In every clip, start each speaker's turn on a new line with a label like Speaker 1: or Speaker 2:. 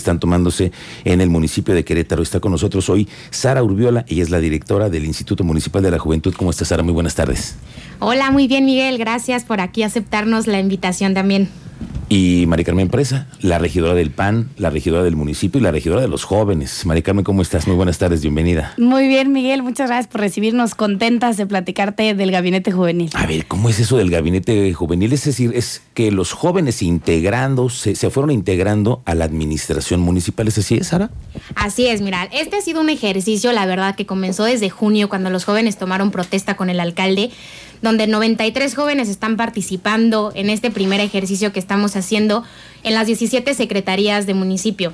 Speaker 1: están tomándose en el municipio de Querétaro. Está con nosotros hoy Sara Urbiola, ella es la directora del Instituto Municipal de la Juventud. ¿Cómo está Sara? Muy buenas tardes.
Speaker 2: Hola, muy bien Miguel, gracias por aquí aceptarnos la invitación también
Speaker 1: y Mari Carmen Presa, la regidora del PAN, la regidora del municipio y la regidora de los jóvenes. Mari Carmen, ¿cómo estás? Muy buenas tardes, bienvenida.
Speaker 3: Muy bien, Miguel, muchas gracias por recibirnos, contentas de platicarte del gabinete juvenil.
Speaker 1: A ver, ¿cómo es eso del gabinete juvenil? Es decir, es que los jóvenes integrando, se, se fueron integrando a la administración municipal, ¿es así, Sara?
Speaker 2: Así es, mira, este ha sido un ejercicio, la verdad, que comenzó desde junio, cuando los jóvenes tomaron protesta con el alcalde donde 93 jóvenes están participando en este primer ejercicio que estamos haciendo en las 17 secretarías de municipio.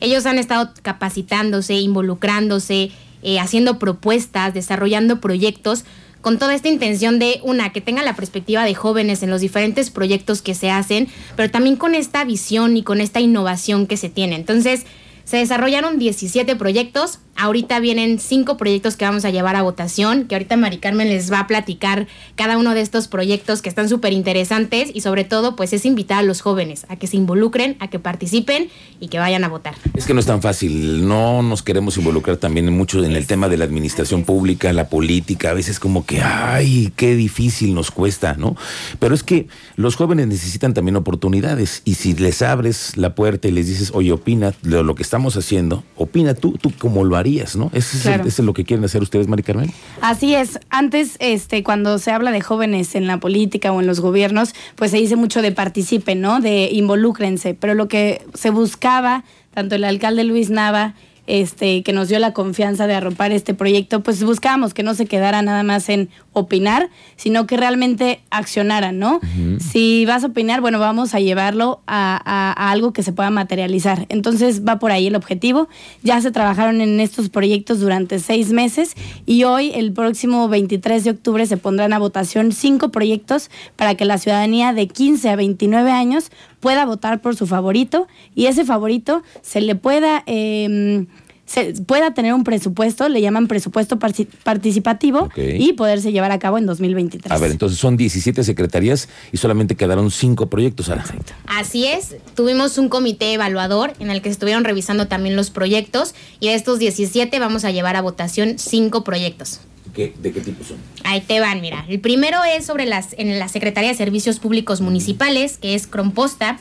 Speaker 2: Ellos han estado capacitándose, involucrándose, eh, haciendo propuestas, desarrollando proyectos con toda esta intención de, una, que tengan la perspectiva de jóvenes en los diferentes proyectos que se hacen, pero también con esta visión y con esta innovación que se tiene. Entonces, se desarrollaron 17 proyectos. Ahorita vienen 5 proyectos que vamos a llevar a votación, que ahorita Mari Carmen les va a platicar cada uno de estos proyectos que están súper interesantes y sobre todo pues es invitar a los jóvenes a que se involucren, a que participen y que vayan a votar.
Speaker 1: Es que no es tan fácil, no nos queremos involucrar también mucho en el tema de la administración pública, la política, a veces como que, ay, qué difícil nos cuesta, ¿no? Pero es que los jóvenes necesitan también oportunidades y si les abres la puerta y les dices, oye, opina de lo que estamos haciendo, opina tú, tú cómo lo harías, ¿no? ¿Eso es, lo que quieren hacer ustedes, Mari Carmen?
Speaker 3: Así es. Antes, este, cuando se habla de jóvenes en la política o en los gobiernos, pues se dice mucho de participen, ¿no? De involúcrense. Pero lo que se buscaba, tanto el alcalde Luis Nava este, que nos dio la confianza de arropar este proyecto, pues buscábamos que no se quedara nada más en opinar, sino que realmente accionaran, ¿no? Si vas a opinar, bueno, vamos a llevarlo a, algo que se pueda materializar. Entonces va por ahí el objetivo. Ya se trabajaron en estos proyectos durante seis meses y hoy, el próximo 23 de octubre, se pondrán a votación cinco proyectos para que la ciudadanía de 15 a 29 años pueda votar por su favorito y ese favorito se le pueda... Eh, se pueda tener un presupuesto, le llaman presupuesto participativo y poderse llevar a cabo en 2023.
Speaker 1: A ver, entonces son 17 secretarías y solamente quedaron 5 proyectos, Sara.
Speaker 2: Así es, tuvimos un comité evaluador en el que estuvieron revisando también los proyectos y de estos 17 vamos a llevar a votación 5 proyectos.
Speaker 1: ¿De qué tipo son?
Speaker 2: Ahí te van, mira. El primero es sobre las en la Secretaría de Servicios Públicos Municipales, que es Cromposta.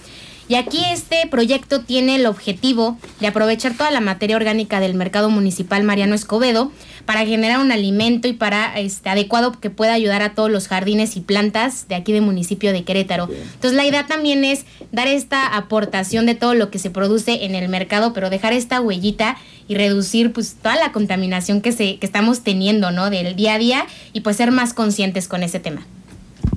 Speaker 2: Y aquí este proyecto tiene el objetivo de aprovechar toda la materia orgánica del mercado municipal Mariano Escobedo para generar un alimento y para este adecuado que pueda ayudar a todos los jardines y plantas de aquí del municipio de Querétaro. Entonces la idea también es dar esta aportación de todo lo que se produce en el mercado, pero dejar esta huellita y reducir pues toda la contaminación que se que estamos teniendo, ¿no? del día a día y pues ser más conscientes con ese tema.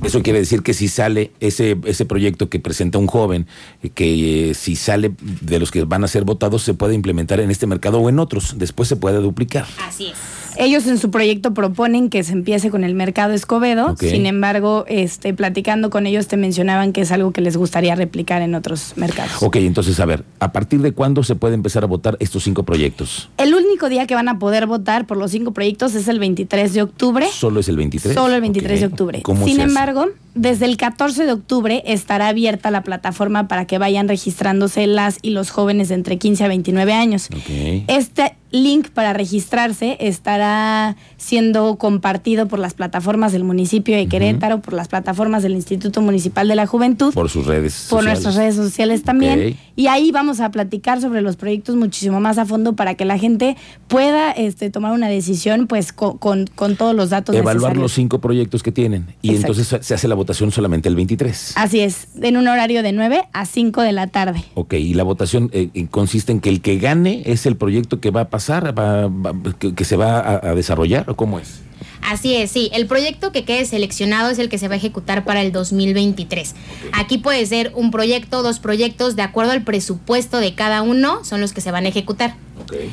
Speaker 1: Eso quiere decir que si sale ese, ese proyecto que presenta un joven, eh, que eh, si sale de los que van a ser votados, se puede implementar en este mercado o en otros, después se puede duplicar.
Speaker 2: Así es.
Speaker 3: Ellos en su proyecto proponen que se empiece con el mercado Escobedo, sin embargo, este, platicando con ellos te mencionaban que es algo que les gustaría replicar en otros mercados.
Speaker 1: Ok, entonces a ver, ¿a partir de cuándo se puede empezar a votar estos cinco proyectos?
Speaker 3: El único día que van a poder votar por los cinco proyectos es el 23 de octubre.
Speaker 1: ¿Solo es el 23?
Speaker 3: Solo el 23 de octubre. sin embargo, desde el 14 de octubre estará abierta la plataforma para que vayan registrándose las y los jóvenes de entre 15 a 29 años. Este link para registrarse estará siendo compartido por las plataformas del municipio de Querétaro, por las plataformas del Instituto Municipal de la Juventud.
Speaker 1: Por sus redes
Speaker 3: Por nuestras redes sociales también. Y ahí vamos a platicar sobre los proyectos muchísimo más a fondo para que la gente pueda este, tomar una decisión pues con, con, todos los datos
Speaker 1: Evaluar los cinco proyectos que tienen. Y entonces se hace la votación solamente el 23.
Speaker 3: Así es, en un horario de 9 a 5 de la tarde.
Speaker 1: Ok, y la votación eh, consiste en que el que gane es el proyecto que va a pasar que, se va a, desarrollar o cómo es?
Speaker 2: Así es, sí. El proyecto que quede seleccionado es el que se va a ejecutar para el 2023. Aquí puede ser un proyecto, dos proyectos, de acuerdo al presupuesto de cada uno, son los que se van a ejecutar. Okay.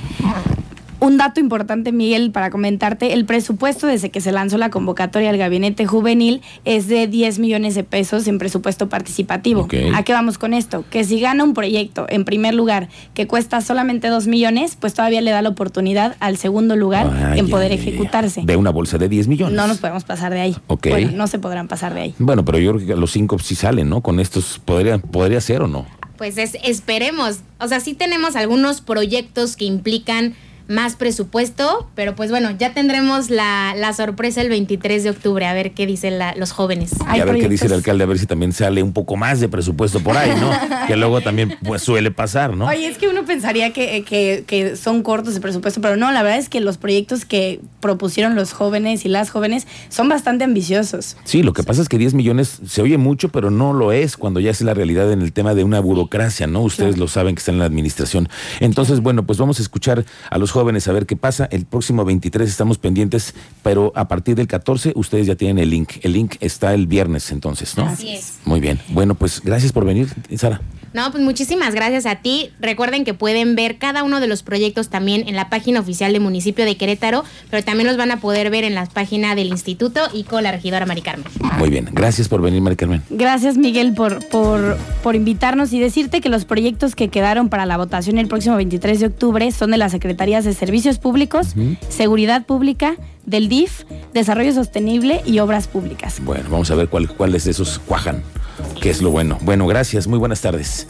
Speaker 3: Un dato importante, Miguel, para comentarte, el presupuesto desde que se lanzó la convocatoria al gabinete juvenil es de 10 millones de pesos en presupuesto participativo. ¿A qué vamos con esto? Que si gana un proyecto, en primer lugar, que cuesta solamente 2 millones, pues todavía le da la oportunidad al segundo lugar en poder ejecutarse.
Speaker 1: De una bolsa de 10 millones.
Speaker 3: No nos podemos pasar de ahí. Bueno, no se podrán pasar de ahí.
Speaker 1: Bueno, pero yo creo que los cinco sí salen, ¿no? Con estos, ¿podría, podría ser o no?
Speaker 2: Pues es, esperemos. O sea, sí tenemos algunos proyectos que implican más presupuesto, pero pues bueno, ya tendremos la, la sorpresa el 23 de octubre, a ver qué dicen la, los jóvenes.
Speaker 1: Y a ver qué dice el alcalde, a ver si también sale un poco más de presupuesto por ahí, ¿no? que luego también pues suele pasar, ¿no?
Speaker 3: Oye, es que uno pensaría que, que, que, son cortos de presupuesto, pero no, la verdad es que los proyectos que propusieron los jóvenes y las jóvenes son bastante ambiciosos.
Speaker 1: Sí, lo que pasa es que 10 millones se oye mucho, pero no lo es cuando ya es la realidad en el tema de una burocracia, ¿no? Ustedes claro. lo saben que están en la administración. Entonces, bueno, pues vamos a escuchar a los jóvenes a ver qué pasa. El próximo 23 estamos pendientes, pero a partir del 14 ustedes ya tienen el link. El link está el viernes entonces, ¿no?
Speaker 2: Así es.
Speaker 1: Muy bien. Bueno, pues gracias por venir, Sara.
Speaker 2: No, pues muchísimas gracias a ti. Recuerden que pueden ver cada uno de los proyectos también en la página oficial del municipio de Querétaro, pero también los van a poder ver en la página del instituto y con la regidora Mari Carmen.
Speaker 1: Muy bien, gracias por venir, Mari Carmen.
Speaker 3: Gracias, Miguel, por, por, por invitarnos y decirte que los proyectos que quedaron para la votación el próximo 23 de octubre son de las Secretarías de Servicios Públicos, uh -huh. Seguridad Pública, del DIF, Desarrollo Sostenible y Obras Públicas.
Speaker 1: Bueno, vamos a ver cuál, cuáles de esos cuajan, qué es lo bueno. Bueno, gracias, muy buenas tardes.